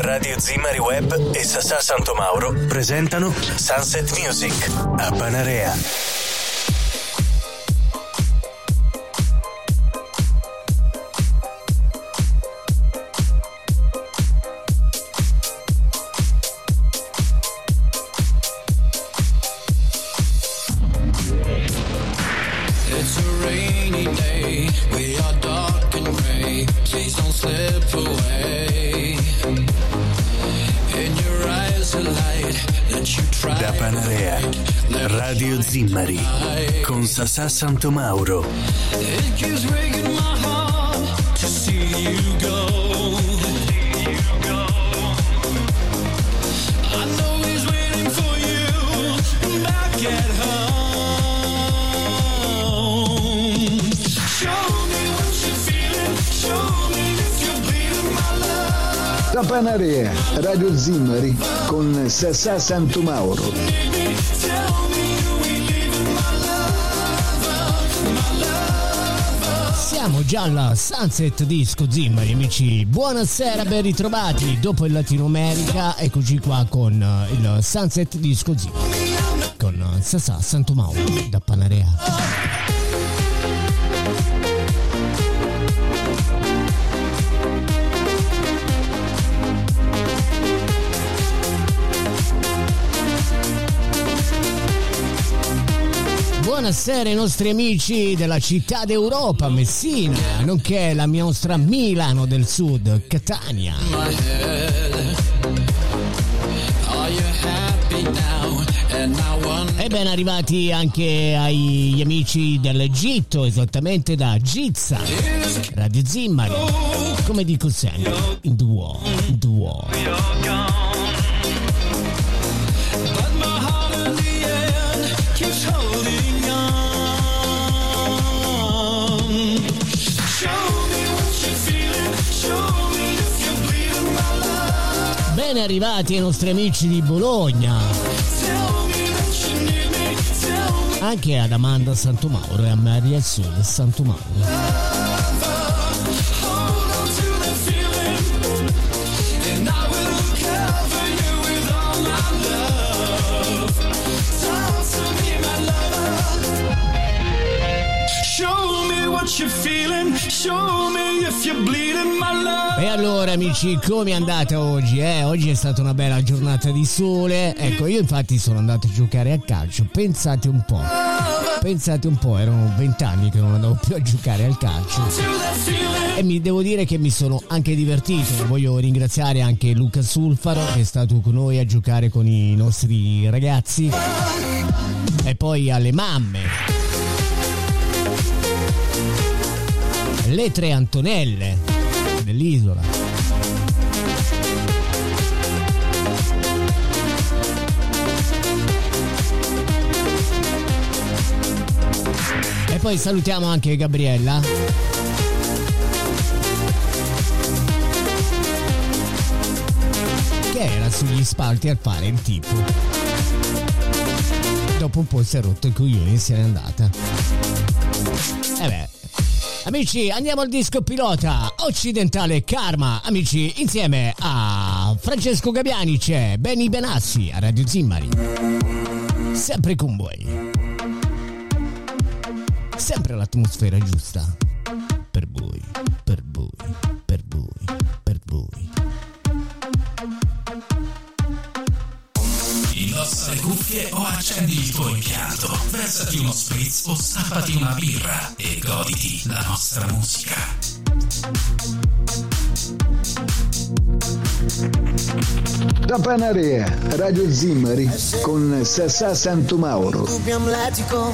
Radio Zimari Web e Sasà Santo Mauro presentano Sunset Music a Panarea. It's a Da Panarea. Radio Zimmari con Sasà Santo love. Da Panarea, Radio Zimmari con Sassà Santomauro. Siamo già alla Sunset Disco Zimmari, amici. Buonasera, ben ritrovati. Dopo il Latino America, eccoci qua con eh, il Sunset Disco Zimmari. Con eh, Sasà Santomauro da Panarea. Buonasera ai nostri amici della città d'Europa, Messina, nonché la nostra Milano del Sud, Catania. E ben arrivati anche agli amici dell'Egitto, esattamente da Gizza, Radio Zimmari. Come dico sempre, in duo, in duo. Ben arrivati ai nostri amici di Bologna, anche ad Amanda Santomauro e a Maria Sud Santomauro. You're feeling. E allora amici, come è andata oggi? Eh? Oggi è stata una bella giornata di sole. Ecco, io infatti sono andato a giocare a calcio. Pensate un po'. Pensate un po', erano vent'anni che non andavo più a giocare al calcio. E mi devo dire che mi sono anche divertito. Voglio ringraziare anche Luca Sulfaro che è stato con noi a giocare con i nostri ragazzi. E poi alle mamme. Le tre Antonelle dell'isola. E poi salutiamo anche Gabriella. Era sugli spalti al fare il tipo. Dopo un po' si è rotto il coglione e se n'è andata. E beh. Amici, andiamo al disco pilota occidentale Karma. Amici, insieme a Francesco Gabiani c'è Benny Benassi a Radio Zimmari. Sempre con voi. sempre l'atmosfera giusta. Per voi, per voi, cuffie o accendi il tuo impianto. Versati uno spritz o stappati una birra e goditi la nostra musica. Da Panarea, Radio Zimmari con Sassà Santomauro. Dubbio amletico,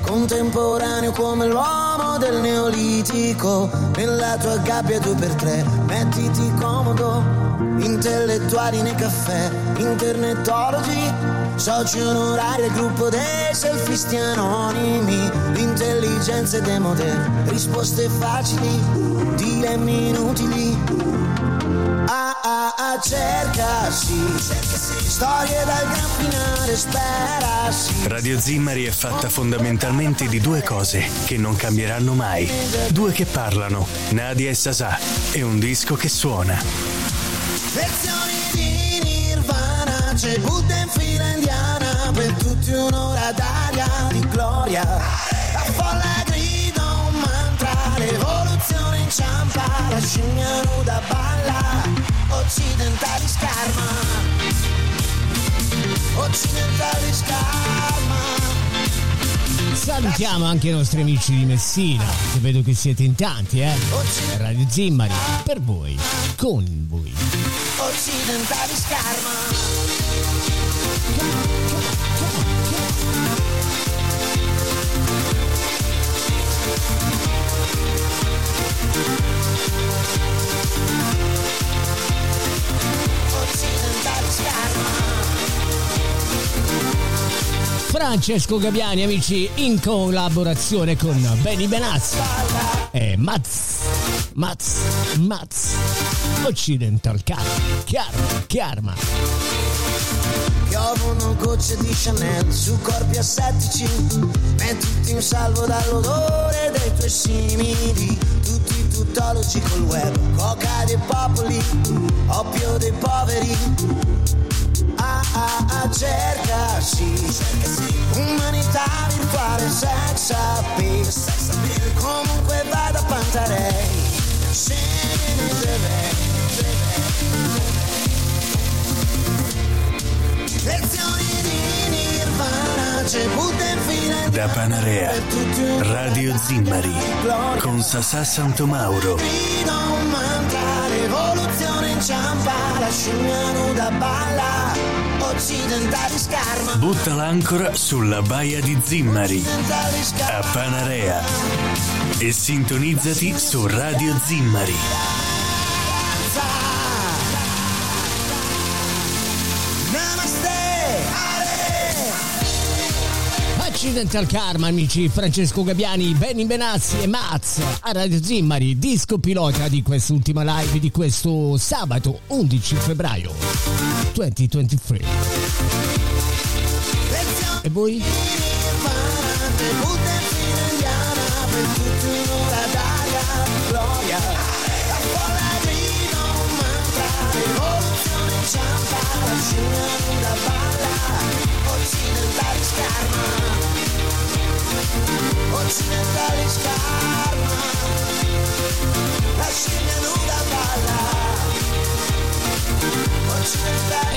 contemporaneo come l'uomo del neolitico. Nella tua gabbia due per tre, mettiti comodo. Intellettuali nei caffè, internetologi, soci onorari del gruppo dei selfisti anonimi. L'intelligenza è demode, risposte facili, dilemmi inutili. Ah ah ah cerca sì, storie dal gran finale spera sì. Radio Zimmari è fatta fondamentalmente di due cose che non cambieranno mai. Due che parlano, Nadia e Sasà, e un disco che suona. Lezioni di C'è Buddha in fila indiana, per tutti un'ora d'aria di gloria. La folla grida un mantra, l'evoluzione inciampa, la scimmia nuda balla, occidentali scarma. Occidentali scarma. Salutiamo anche i nostri amici di Messina, che vedo che siete in tanti, eh? Radio Zimmari, per voi, con voi. Occidentali scarma. Occidentali scarma. Francesco Gabiani, amici, in collaborazione con Benny Benazzi. E Maz, Maz, Maz, Occidental Car, Chiar, Chiarma. Piovono gocce di Chanel su corpi assettici Mettiti in salvo dall'odore dei tuoi simili. Tutti tuttologi col web Coca dei popoli Oppio dei poveri. Ah ah ah cerca sì Umanità virtuale sex appeal Comunque vada Pantarei Se ne deve Da Panarea, Radio Zimmari, con Sasà Santomauro. Butta l'ancora sulla baia di Zimmari, a. Panarea. E sintonizzati su Radio Zimmari. Accidental Karma, amici, Francesco Gabiani, Benny Benazzi e Maz a Radio Zimmari, disco pilota di quest'ultima live di questo sabato 11 febbraio 2023. E voi?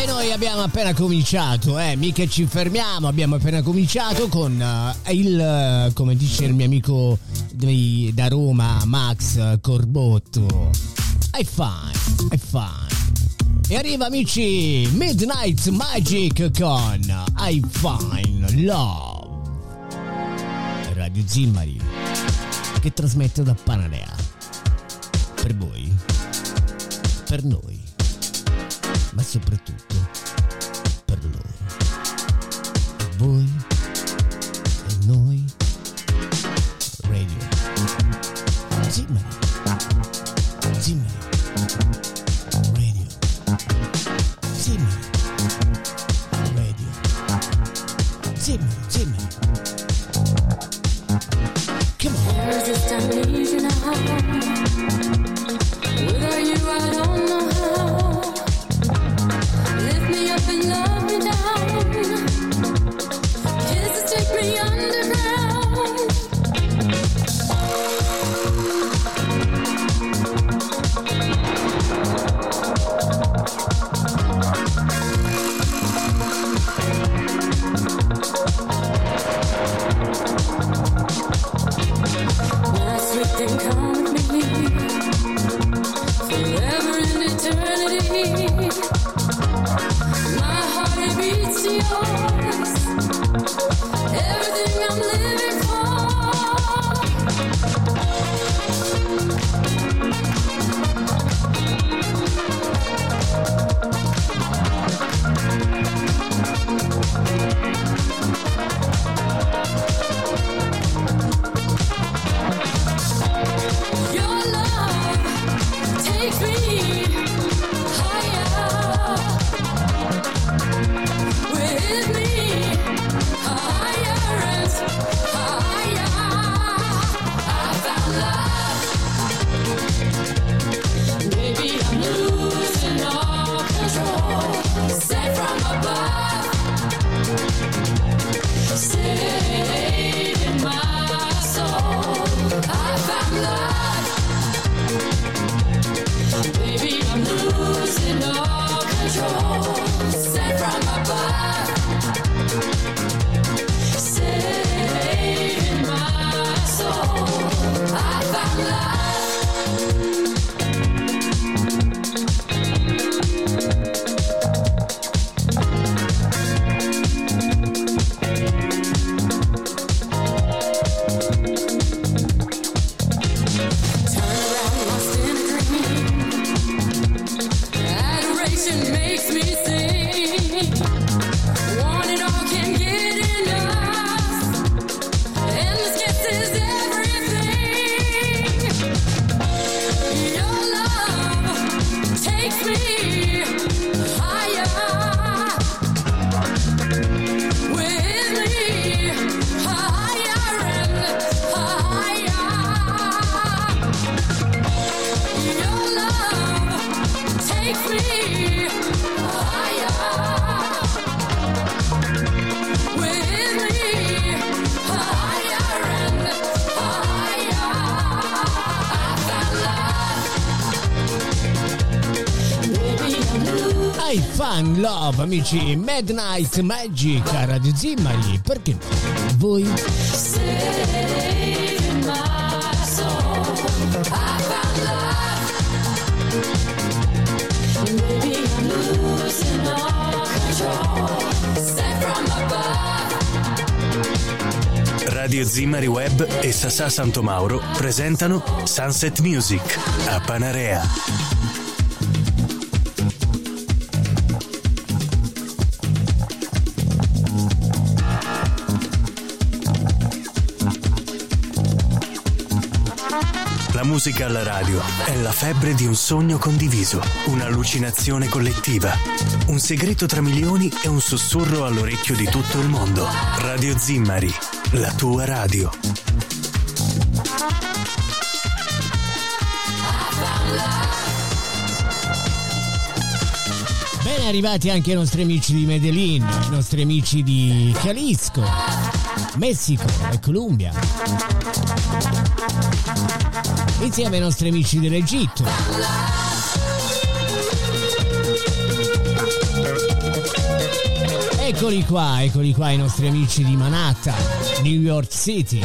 E noi abbiamo appena cominciato, eh, mica ci fermiamo, abbiamo appena cominciato con eh, il, eh, come dice il mio amico dei- da Roma, Max Corbotto. I fine, I fine. E arriva amici Midnight Magic con I Fine Love. Radio Zimmari che trasmette da Panarea. Per voi, per noi, ma soprattutto per loro. E voi amici, Midnight Magic a Radio Zimmari, perché? Voi? Radio Zimmari Web e Sasà Santomauro presentano Sunset Music a Panarea. Musica alla radio è la febbre di un sogno condiviso, un'allucinazione collettiva, un segreto tra milioni e un sussurro all'orecchio di tutto il mondo. Radio Zimmari, la tua radio. Ben arrivati anche i nostri amici di Medellin, i nostri amici di Jalisco, Messico e Colombia. Insieme ai nostri amici dell'Egitto. Eccoli qua, eccoli qua i nostri amici di Manhattan, New York City,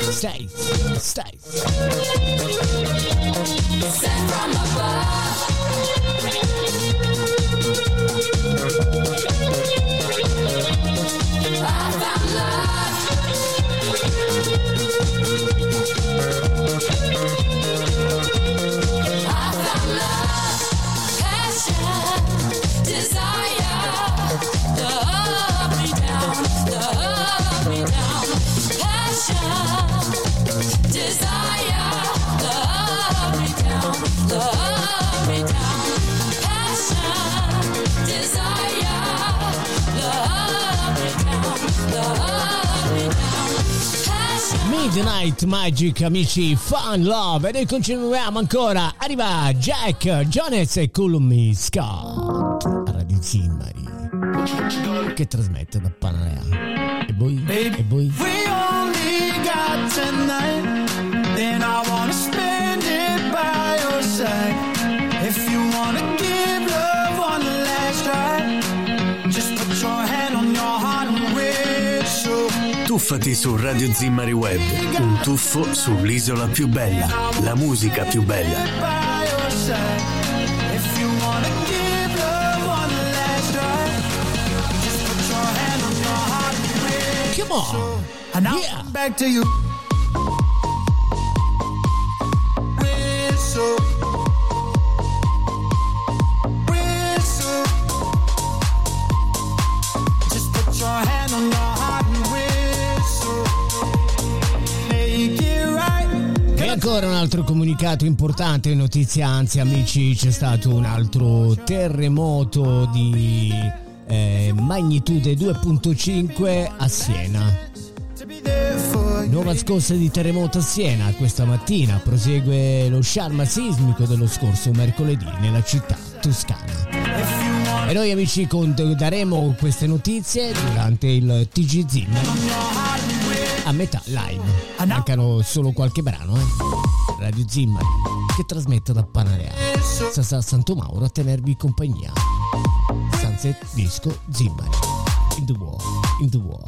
States, States. Midnight Magic, amici, Fun Love. E noi continuiamo ancora. Arriva Jack, Jones e Columni Scott. Radio Zimmari. Che trasmette da Panarea. E voi? E voi? We only got tonight, Tuffati su Radio Zimmari Web, un tuffo sull'isola più bella, la musica più bella. Come on. And I'll Yeah. back to you. Whistle. Ancora un altro comunicato importante, notizia anzi amici, c'è stato un altro terremoto di eh, magnitude 2.5 a Siena. Nuova scossa di terremoto a Siena, questa mattina prosegue lo sciarma sismico dello scorso mercoledì nella città toscana. E noi amici daremo queste notizie durante il TG Zimmer a metà live. Mancano solo qualche brano, eh. Radio Zimmer che trasmette da Panarea. Sasà Santomauro a tenervi compagnia. Sunset Disco Zimmer. In the war, in the war.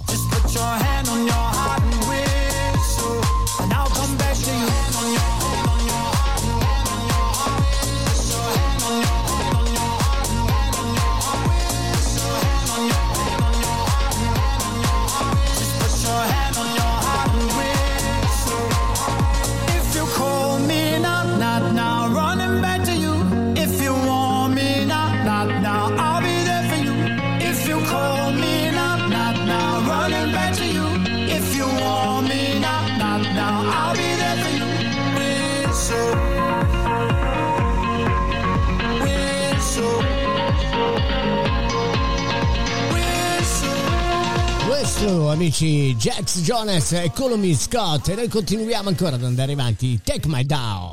Amici Jax Jones e Colommy Scott e noi continuiamo ancora ad andare avanti. Take my down.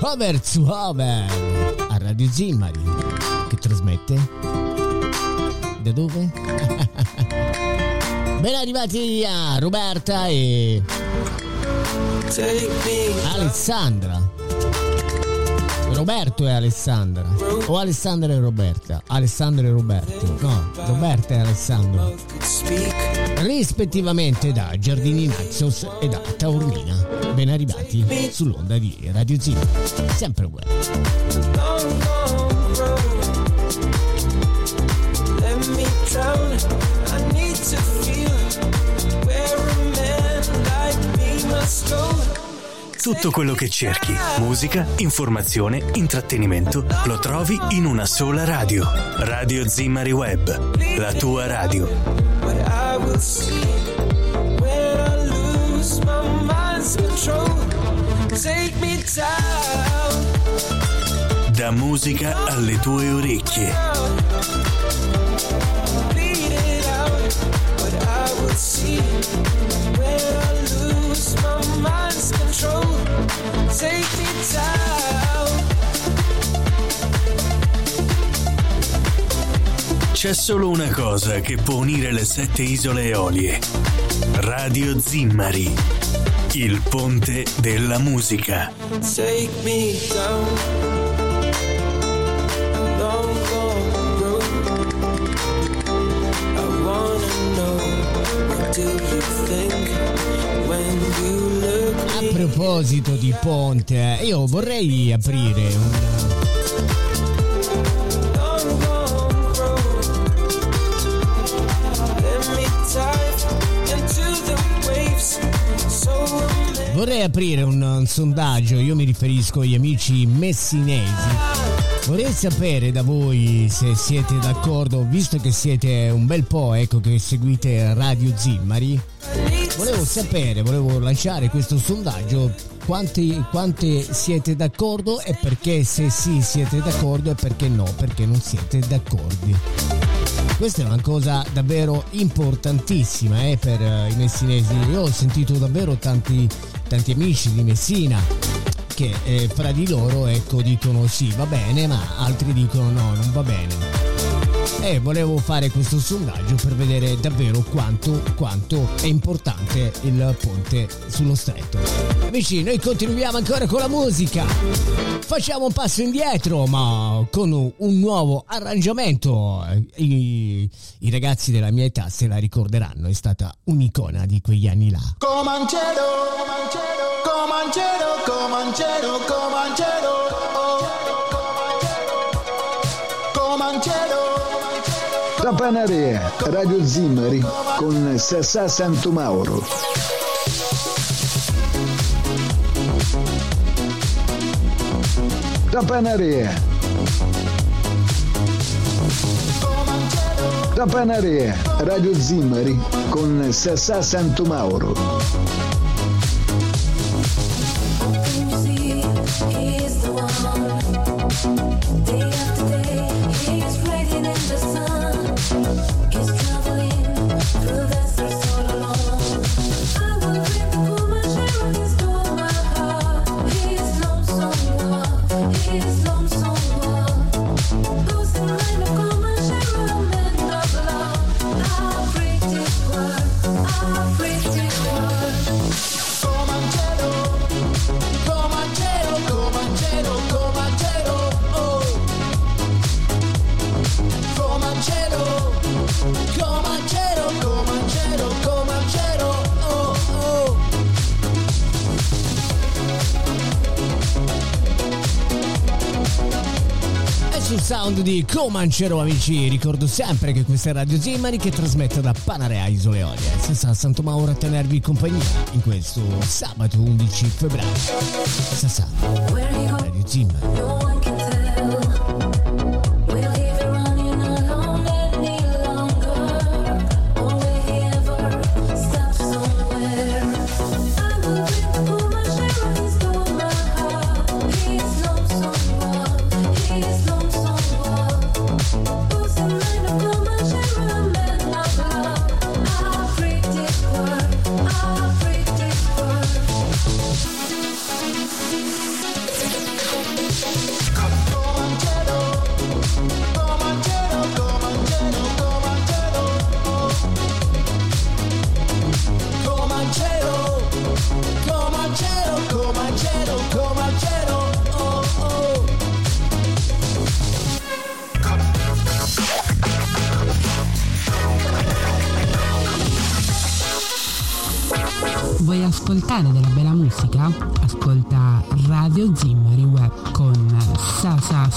Over to over a Radio Zimmari che trasmette da dove? Ben arrivati a Roberta e Alessandra. Roberto e Alessandra. O Alessandra e Roberta. Alessandra e Roberto. No, Roberta e Alessandro. Rispettivamente da Giardini Naxos e da Taormina. Ben arrivati sull'onda di Radio Z. Sempre. Let me go. Tutto quello che cerchi, musica, informazione, intrattenimento, lo trovi in una sola radio. Radio Zimmari Web, la tua radio. Da musica alle tue orecchie. See when I lose my mind's control. Take me down. C'è solo una cosa che può unire le sette isole Eolie. Radio Zimmari, il ponte della musica. Take me down a long, long road. I wanna know what do you think proposito di ponte, eh, io vorrei aprire un, vorrei aprire un, un sondaggio, io mi riferisco agli amici messinesi. Vorrei sapere da voi se siete d'accordo, visto che siete un bel po', ecco, che seguite Radio Zimmari. Volevo sapere, volevo lanciare questo sondaggio, quanti, quante siete d'accordo e perché se sì siete d'accordo e perché no, perché non siete d'accordo. Questa è una cosa davvero importantissima eh, per eh, i messinesi. Io ho sentito davvero tanti, tanti amici di Messina che eh, fra di loro ecco, dicono sì va bene, ma altri dicono no, non va bene. E volevo fare questo sondaggio per vedere davvero quanto, quanto è importante il ponte sullo stretto. Amici, noi continuiamo ancora con la musica. Facciamo un passo indietro, ma con un nuovo arrangiamento. I, i ragazzi della mia età se la ricorderanno, è stata un'icona di quegli anni là. Comanchero, Comanchero, Comanchero, Comanchero, oh. Comanchero. Tapanaria, Radio Zimmari con Sassà Santomauro. Tapanaria. Tapanaria, Radio Zimmari con Sassà Santomauro. Sound di Comancero amici, ricordo sempre che questa è Radio Zimmari che trasmette da Panarea Isole Olie. Senza Santo Mauro a tenervi compagnia in questo sabato 11 febbraio. Sasà, Radio Zimmari.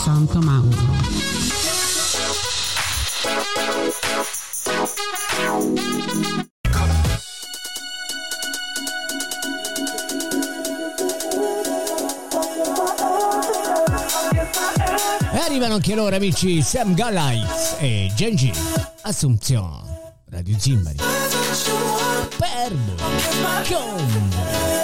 Santo Mauro. Arrivano anche loro amici Sam Gallites e Genji. Assunzione. Radio Zimmari. Perbo. Combo.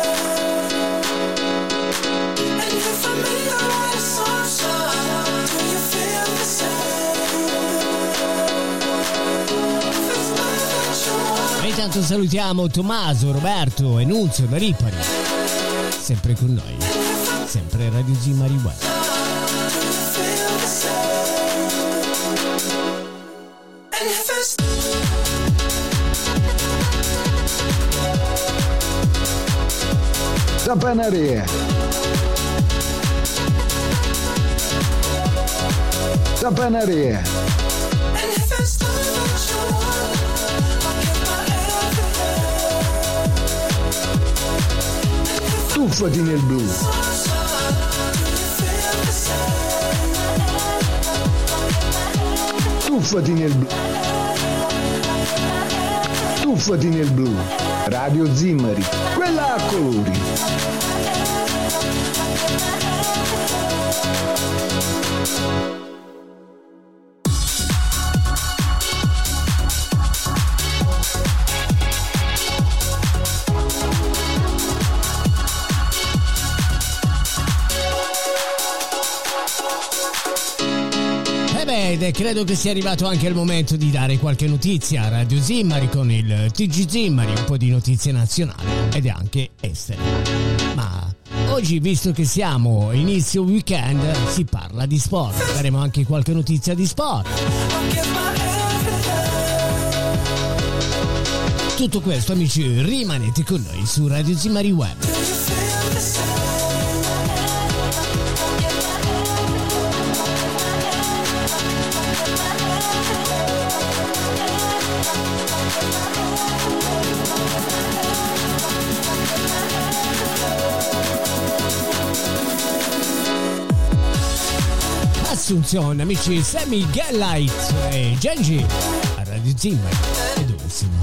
Intanto salutiamo Tommaso, Roberto e Nunzio da Ripari. Sempre con noi. Sempre Radio Zimmari Web. Sapaneria. Sapaneria. Tuffati nel blu. Tuffati nel blu. Tuffati nel blu. Radio Zimmari. Quella a colori. Ed è- credo che sia arrivato anche il momento di dare qualche notizia a Radio Zimmari con il TG Zimmari, un po' di notizie nazionali ed anche estere. Ma oggi, visto che siamo inizio weekend, si parla di sport. Daremo anche qualche notizia di sport. Tutto questo, amici, rimanete con noi su Radio Zimmari Web. Assunzione, amici, Sammy Gallight e Genji a Radio Zimmari. E siamo?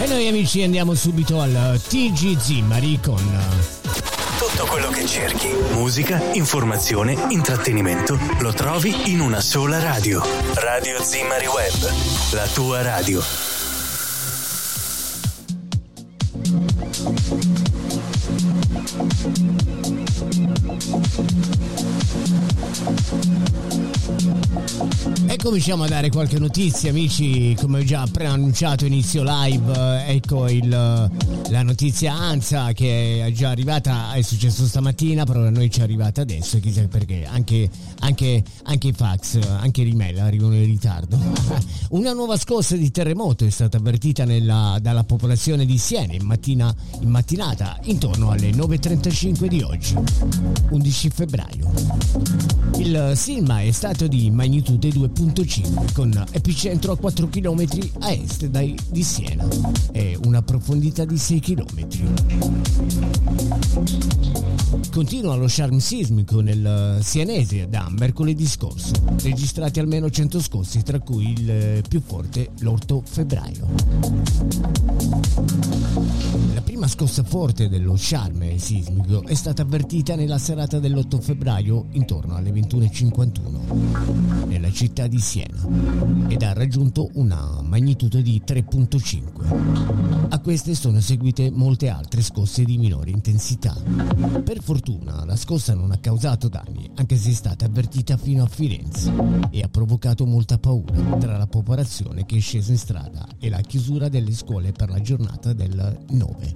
E noi amici andiamo subito al TG Zimmari con che cerchi. Musica, informazione, intrattenimento lo trovi in una sola radio. Radio Zimmari Web. La tua radio. Cominciamo a dare qualche notizia, amici. Come ho già preannunciato, inizio live. eh, Ecco il, la notizia ANSA che è già arrivata. È successo stamattina, però a noi ci è arrivata adesso. Chissà perché. Anche, anche, anche i fax, anche l'email arrivano in ritardo. Una nuova scossa di terremoto è stata avvertita nella- dalla popolazione di Siena in, mattina, in mattinata, intorno alle 9.35 di oggi, 11 febbraio. Il sisma è stato di magnitude 2.5 con epicentro a 4 km a est dai- di Siena e una profondità di 6 km. Continua lo charme sismico nel sienese da mercoledì scorso, registrati almeno 100 scossi, tra cui il eh, più forte l'8 febbraio. La prima scossa forte dello charme sismico è stata avvertita nella serata dell'8 febbraio intorno alle 21.51 nella città di Siena ed ha raggiunto una magnitudo di 3.5. A queste sono seguite molte altre scosse di minore intensità. Per fortuna la scossa non ha causato danni, anche se è stata avvertita fino a Firenze e ha provocato molta paura tra la popolazione che è scesa in strada e la chiusura delle scuole per la giornata del 9.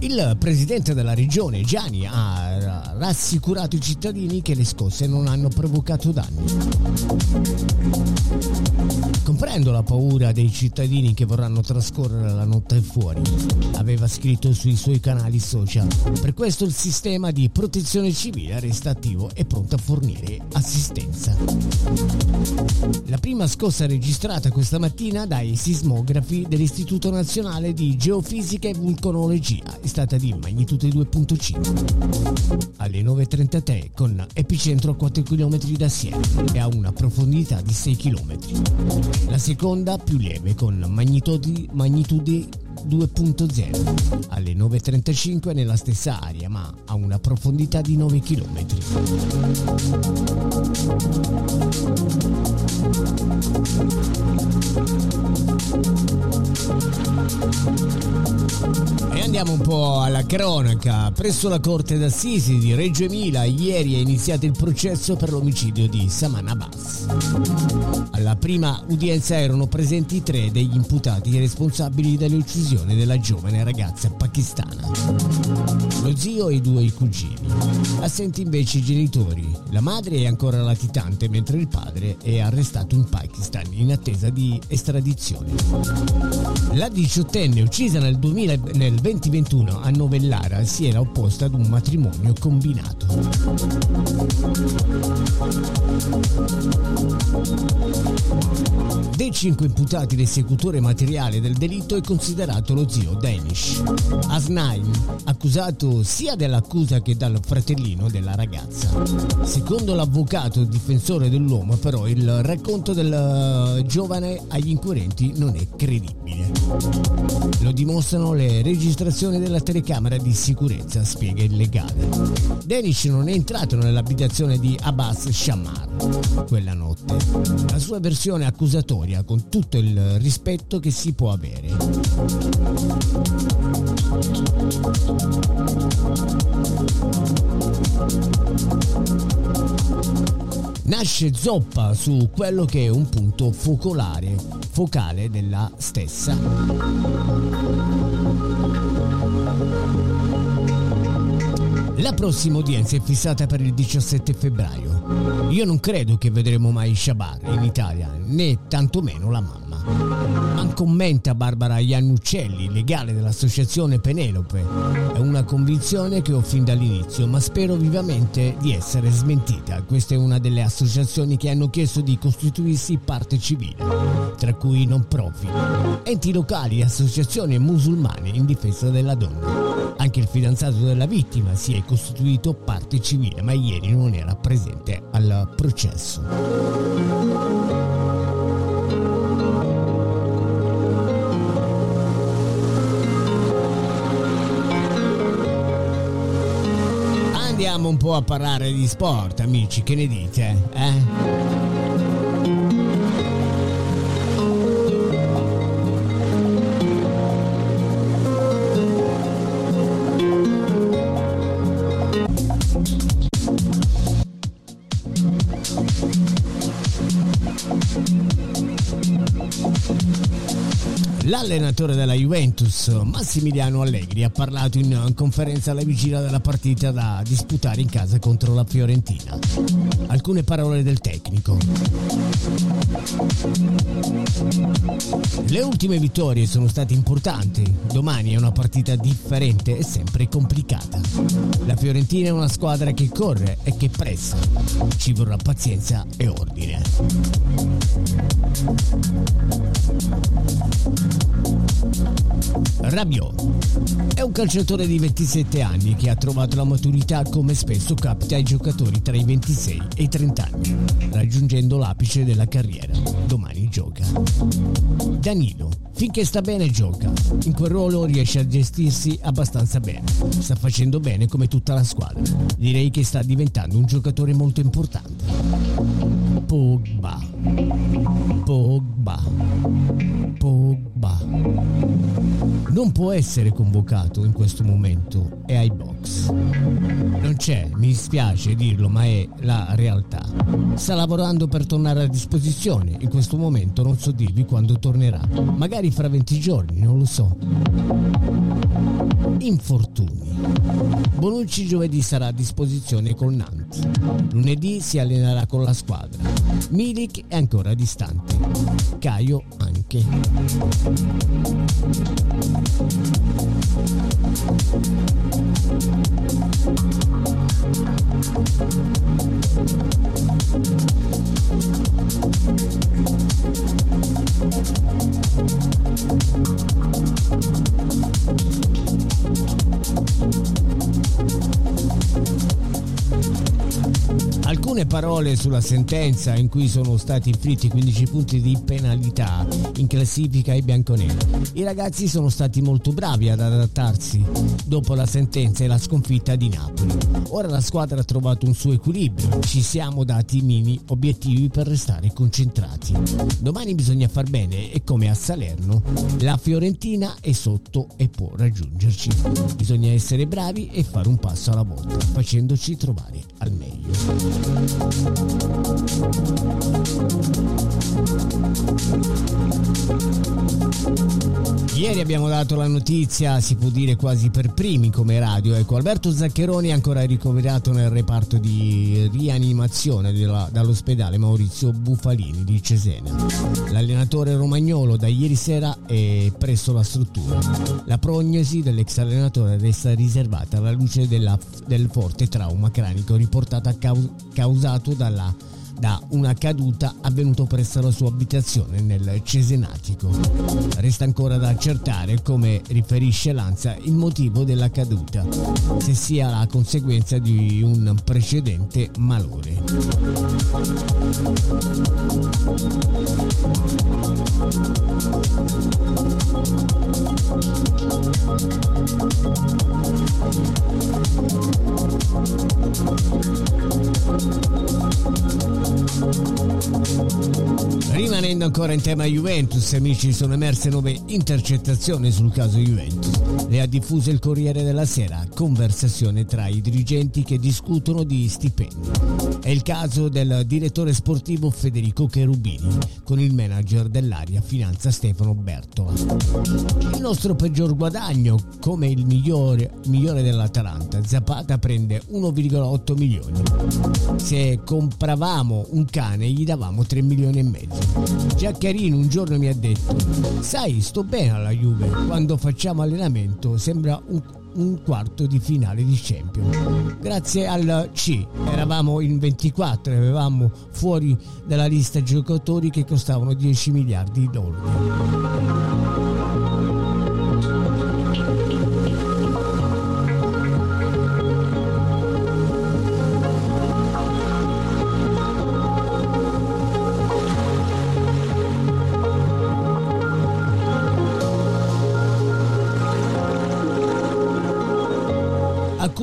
Il presidente della regione Gianni ha rassicurato i cittadini che le scosse non hanno provocato danni. Comprendo la paura dei cittadini che vorranno trascorrere la notte fuori, aveva scritto sui suoi canali social. Per questo il sistema di protezione civile resta attivo e pronto a fornire assistenza. La prima scossa registrata questa mattina dai sismografi dell'Istituto Nazionale di Geofisica e Vulcanologia stata di magnitudo 2.5 alle 9.33 con epicentro a 4 km da Siena e a una profondità di 6 km. La seconda più lieve con magnitudi- magnitudi 2.0 alle 9.35 nella stessa area ma a una profondità di 9 km. E andiamo un po' alla cronaca. Presso la Corte d'Assisi di Reggio Emilia ieri è iniziato il processo per l'omicidio di Saman Abbas. Alla prima udienza erano presenti tre degli imputati responsabili dell'uccisione della giovane ragazza pakistana. Lo zio e i due cugini. Assenti invece i genitori. La madre è ancora latitante mentre il padre è arrestato in Pakistan in attesa di estradizione. La diciottenne uccisa nel, 2000 nel 2021 a Novellara si era opposta ad un matrimonio combinato. Dei cinque imputati l'esecutore materiale del delitto è considerato lo zio Danish. Asnain, accusato sia dell'accusa che dal fratellino della ragazza. Secondo l'avvocato difensore dell'uomo però il racconto del eh, giovane agli inquirenti non è credibile. Lo dimostrano le registrazioni della telecamera di sicurezza, spiega il legale. Danish non è entrato nell'abitazione di Abbas Shammar quella notte. La sua versione accusatoria con tutto il rispetto che si può avere. Nasce zoppa su quello che è un punto focolare, focale della stessa. La prossima udienza è fissata per il 17 febbraio. Io non credo che vedremo mai Shabar in Italia, né tantomeno la mamma. Ma commenta Barbara Iannuccelli, legale dell'associazione Penelope. È una convinzione che ho fin dall'inizio, ma spero vivamente di essere smentita. Questa è una delle associazioni che hanno chiesto di costituirsi parte civile, tra cui non profit, enti locali e associazioni musulmane in difesa della donna. Anche il fidanzato della vittima si è costituito parte civile, ma ieri non era presente al processo. Andiamo un po' a parlare di sport, amici, che ne dite? Eh? L'allenatore della Juventus, Massimiliano Allegri, ha parlato in conferenza alla vigilia della partita da disputare in casa contro la Fiorentina. Alcune parole del tecnico. Le ultime vittorie sono state importanti. Domani è una partita differente e sempre complicata. La Fiorentina è una squadra che corre e che pressa. Ci vorrà pazienza e ordine. Rabiot è un calciatore di 27 anni che ha trovato la maturità come spesso capita ai giocatori tra i 26 e i 30 anni, raggiungendo l'apice della carriera. Domani gioca. Danilo, finché sta bene gioca. In quel ruolo riesce a gestirsi abbastanza bene. Sta facendo bene come tutta la squadra. Direi che sta diventando un giocatore molto importante. Pogba. Pogba. Pogba. Non può essere convocato in questo momento, è ai box. Non c'è, mi dispiace dirlo, ma è la realtà. Sta lavorando per tornare a disposizione. In questo momento non so dirvi quando tornerà. Magari fra 20 giorni, non lo so. Infortuni. Bonucci giovedì sarà a disposizione col Nantes. Lunedì si allenerà con la squadra. Milik è ancora distante. Caio anche. Alcune parole sulla sentenza in cui sono stati inflitti 15 punti di penalità in classifica ai bianconeri. I ragazzi sono stati molto bravi ad adattarsi dopo la sentenza e la sconfitta di Napoli. Ora la squadra ha trovato un suo equilibrio, ci siamo dati i mini obiettivi per restare concentrati. Domani bisogna far bene e come a Salerno la Fiorentina è sotto e può raggiungerci. Bisogna essere bravi e fare un passo alla volta, facendoci trovare al meglio. Ieri abbiamo dato la notizia, si può dire quasi per primi come radio. Ecco, Alberto Zaccheroni è ancora ricoverato nel reparto di rianimazione della- dall'ospedale Maurizio Bufalini di Cesena. L'allenatore romagnolo da ieri sera è presso la struttura. La prognosi dell'ex allenatore resta riservata alla luce della- del forte trauma cranico riportato a cau- causato dalla da una caduta avvenuto presso la sua abitazione nel Cesenatico. Resta ancora da accertare, come riferisce l'ANSA, il motivo della caduta, se sia la conseguenza di un precedente malore. Rimanendo ancora in tema Juventus, amici, sono emerse nuove intercettazioni sul caso Juventus. Le ha diffuse il Corriere della Sera, conversazione tra i dirigenti che discutono di stipendi. È il caso del direttore sportivo Federico Cherubini con il manager dell'area finanza Stefano Bertola. Il nostro peggior guadagno, come il migliore, migliore dell'Atalanta, Zapata prende 1,8 milioni. Se compravamo un cane gli davamo 3 milioni e mezzo. Giaccarino un giorno mi ha detto, sai, sto bene alla Juve, quando facciamo allenamento sembra un, un quarto di finale di Champions. Grazie al C, eravamo in 24 e avevamo fuori dalla lista giocatori che costavano 10 miliardi di dollari.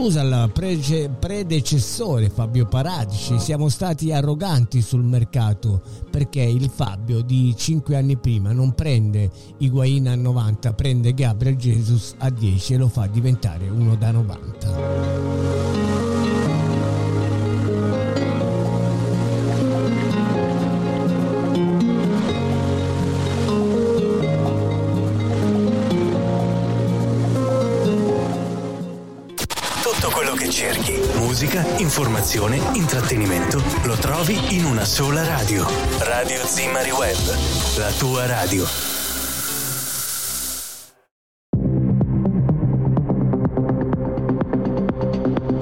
Accusa il prece- predecessore Fabio Paratici, siamo stati arroganti sul mercato perché il Fabio di 5 anni prima non prende Higuain a 90, prende Gabriel Jesus a 10 e lo fa diventare uno da 90. Informazione, intrattenimento, lo trovi in una sola radio. Radio Zimmari Web, la tua radio.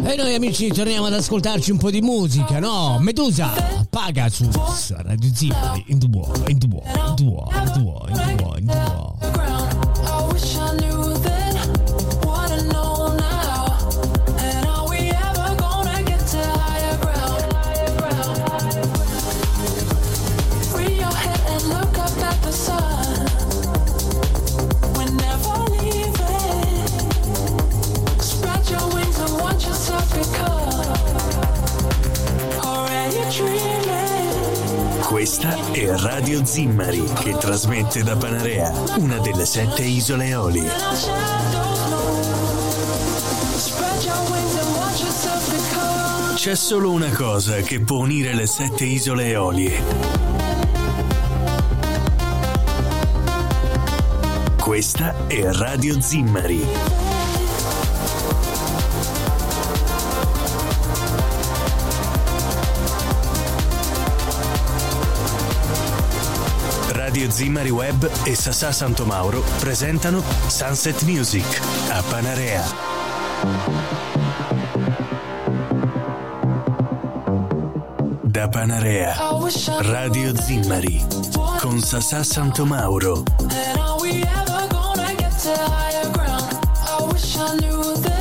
E noi amici torniamo ad ascoltarci un po' di musica, no? Medusa, Pagasus, Radio Zimmari, in war, in war, in war, in war, in war, in the è Radio Zimmari che trasmette da Panarea, una delle sette isole Eolie. C'è solo una cosa che può unire le sette isole Eolie. Questa è Radio Zimmari. Radio Zimmari Web e Sasà Santomauro presentano Sunset Music a Panarea. Da Panarea, Radio Zimmari con Sasà Santomauro. And are we ever gonna get to higher ground? I wish I knew then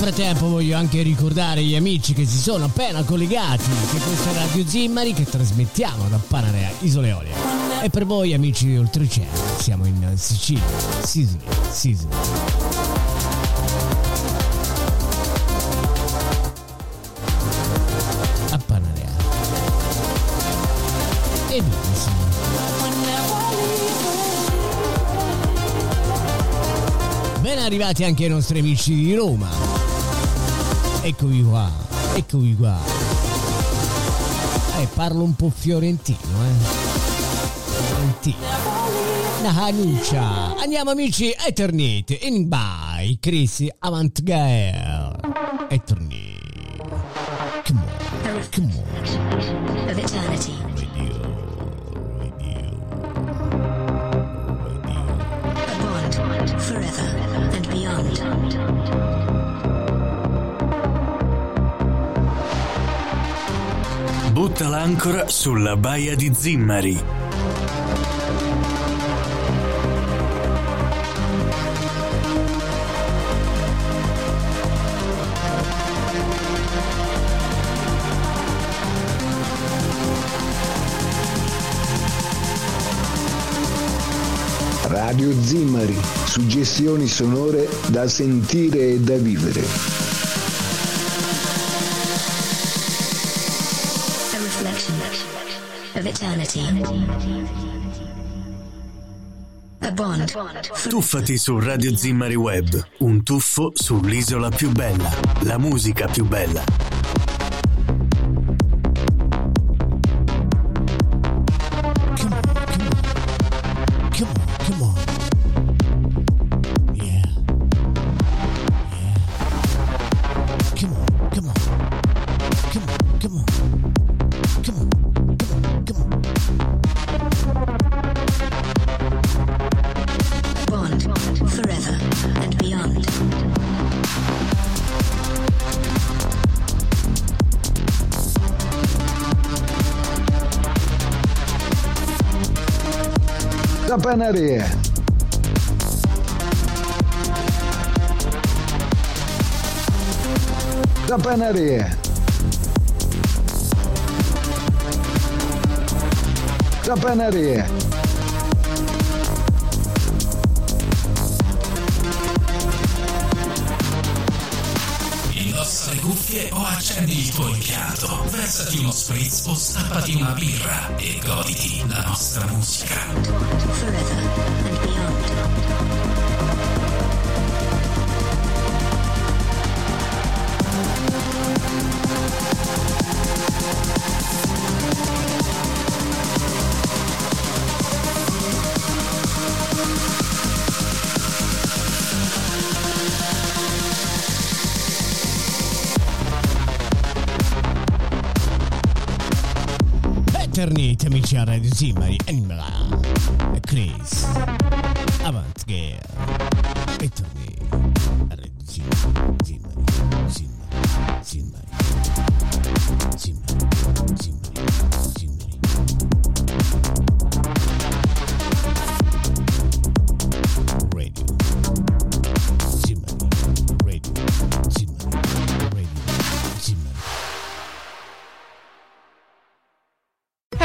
frattempo voglio anche ricordare gli amici che si sono appena collegati che questa è Radio Zimmari che trasmettiamo da Panarea, Isole Eolie. E per voi amici Oltreoceano, siamo in Sicilia, Sicily, Sicily. A Panarea. E siamo? Ben arrivati anche ai nostri amici di Roma. Eccovi qua, eccovi qua. Eh, parlo un po' fiorentino, eh. Fiorentino. Una canuccia. Andiamo amici, Eternite, in by Chris Avantgare. Eternite. Come on, come on. Of eternity. A bond forever and beyond. Butta l'ancora sulla baia di Zimmari. Radio Zimmari, suggestioni sonore da sentire e da vivere. Eternity. A bond Tuffati su Radio Zimmari Web, un tuffo sull'isola più bella, la musica più bella. Da Panarea. Da Panarea. Da le cuffie o accendi il tuo impianto. Versati uno spritz o stappati una birra e goditi la nostra musica. Forever and beyond. Eternit, amici a Radio Zimmari, Anima, Chris, Avanti, che Eternit,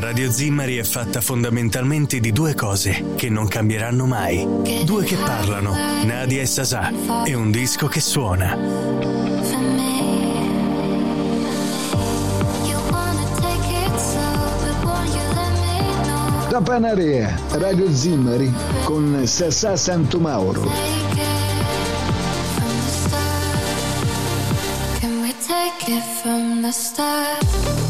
Radio Zimmari è fatta fondamentalmente di due cose che non cambieranno mai. Due che parlano, Nadia e Sasà, e un disco che suona. Da Panarea, Radio Zimmari con Sassà Santomauro. Can we take it from the start?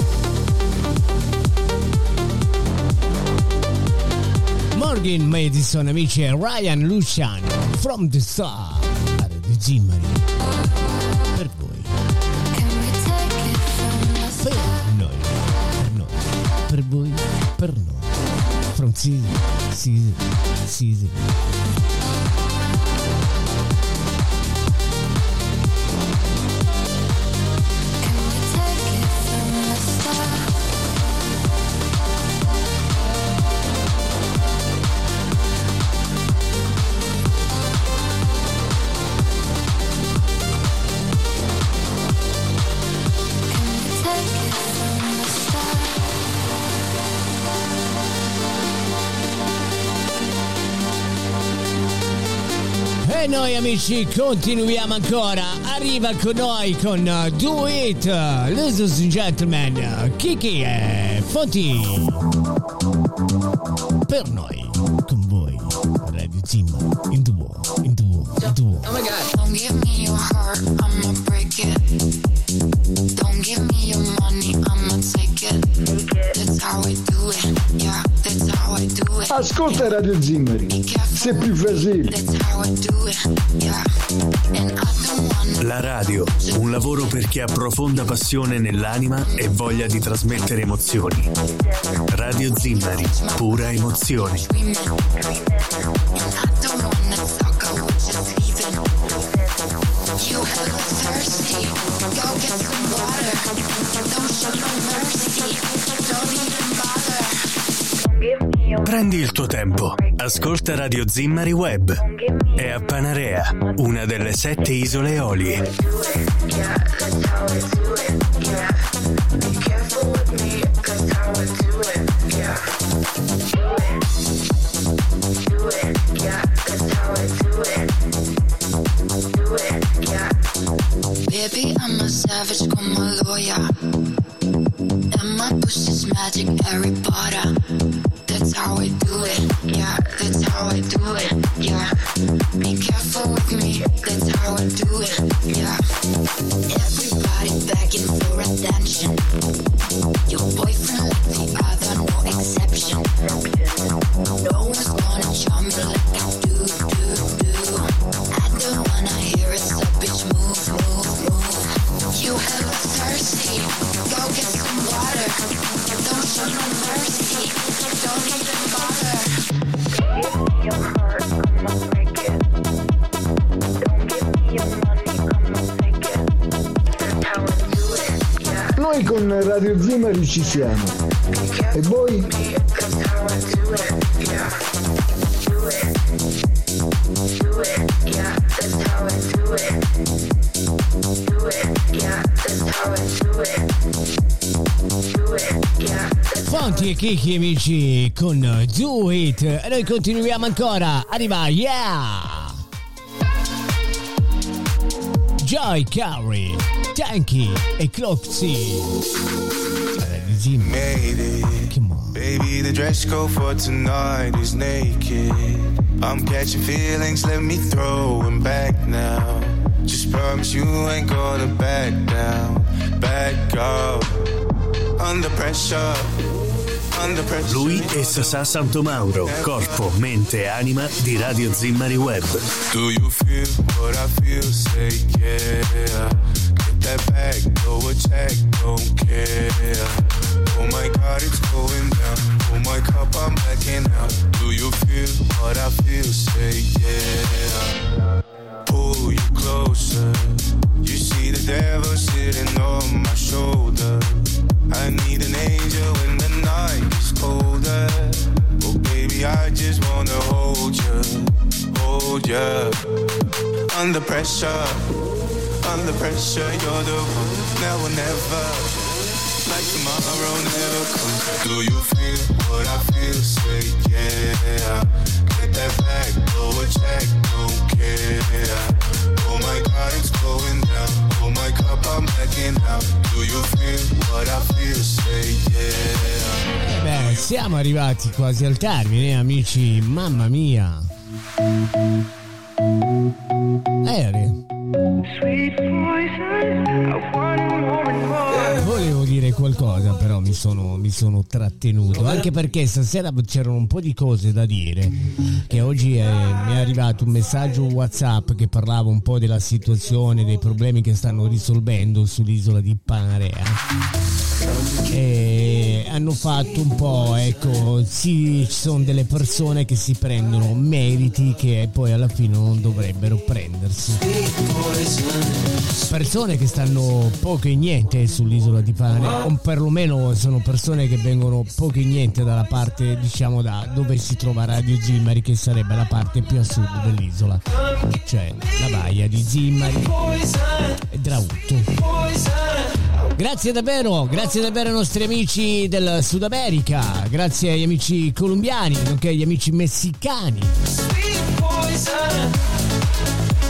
Morgan Madison, amici, e Ryan Lucian, From the Star, a Radio Zimmari. Per voi. Per noi, per noi, per voi, per noi. From season, season, season. Amici continuiamo ancora. Arriva con noi con uh, Do It, ladies and gentlemen, Kiki e Fonti. Per noi, con voi, Radio Zimmer, in the wall, in the wall, in the wall. Oh my god. Don't give me your heart, break it. Yeah. And I don't wanna La radio, un lavoro per chi ha profonda passione nell'anima e voglia di trasmettere emozioni. Radio Zimmari, pura emozione. Prendi il tuo tempo, ascolta Radio Zimmari Web. È a Panarea, una delle sette isole Eolie. Ci siamo. E voi? Fonti e Kiki amici con Do It. E noi continuiamo ancora. Arriva, yeah! Joy Carey, Tanky e Clopsy. Zimmer. Made it. Baby, the dress code for tonight is naked. I'm catching feelings, let me throw 'em back now. Just promise you ain't gonna back down, back up. Under pressure, under pressure. Lui è Sasà Santomauro, corpo, mente e anima di Radio Zimmari Web. Do you feel what I feel? Say yeah. Get that back, go a check, don't care. Oh my god, it's going down. Oh my cup, I'm backing out. Do you feel what I feel? Say yeah. Pull you closer. You see the devil sitting on my shoulder. I need an angel when the night is colder. Oh baby, I just wanna hold you, hold you. Under pressure, under pressure, you're the one. Now or never, like tomorrow never comes. Do you feel what I feel? Say yeah. Get that back, go a check, don't care. Oh my God, it's going down. Oh my cup, I'm backing out. Do you feel what I feel? Say yeah. Eh beh, siamo arrivati quasi al termine, amici. Mamma mia. Aereo. Volevo dire qualcosa, però mi sono, mi sono trattenuto. Anche perché stasera c'erano un po' di cose da dire. Che oggi è- mi è arrivato un messaggio WhatsApp che parlava un po' della situazione, dei problemi che stanno risolvendo sull'isola di Panarea e hanno fatto un po' ecco sì ci sono delle persone che si prendono meriti che poi alla fine non dovrebbero prendersi. Persone che stanno poco e niente sull'isola di Pane o perlomeno sono persone che vengono poco e niente dalla parte diciamo da dove si trova Radio Zimmari che sarebbe la parte più a sud dell'isola cioè la baia di Zimmari e Drautto Grazie davvero, grazie davvero ai nostri amici del Sud America, grazie agli amici colombiani, nonché agli amici messicani.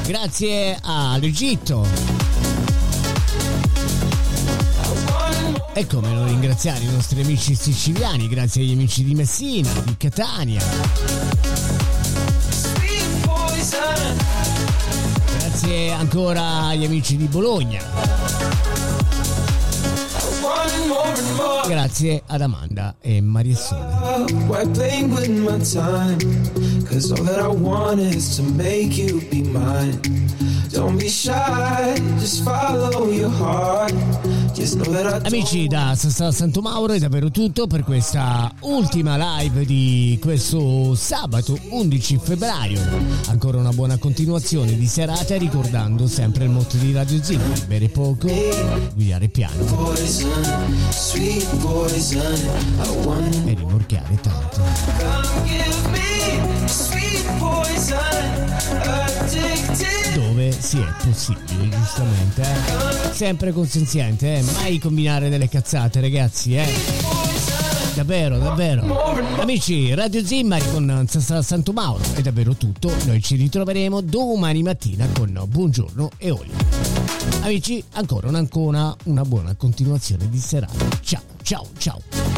Grazie all'Egitto. E come non ringraziare i nostri amici siciliani, grazie agli amici di Messina, di Catania. Grazie ancora agli amici di Bologna. Grazie ad Amanda e my time? Cause all that I want is to make you be mine. Amici da Sassa Santo Mauro è davvero tutto per questa ultima live di questo sabato 11 febbraio. Ancora una buona continuazione di serata ricordando sempre il motto di Radio Zimmer, bere poco, guidare piano e rimorchiare tanto. Dove si è possibile, giustamente. eh. Sempre consenziente, eh. mai combinare delle cazzate, ragazzi, eh. Davvero, davvero. Amici, Radio Zimmari con Sastra Santo Mauro è davvero tutto. Noi ci ritroveremo domani mattina con Buongiorno e Olio. Amici, ancora una, ancora una buona continuazione di serata. Ciao, ciao, ciao.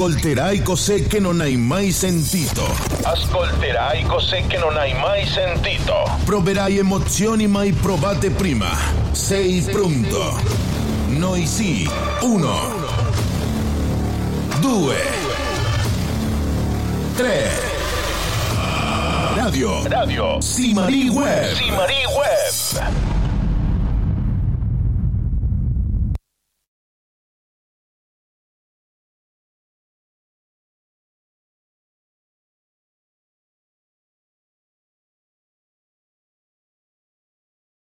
Ascolterai cos'è che non hai mai sentito. Ascolterai cos'è che non hai mai sentito. Proverai emozioni mai provate prima. Sei pronto? Noi sì. Uno. Due. Tre. Radio. Radio. Simari Web. Simari Web.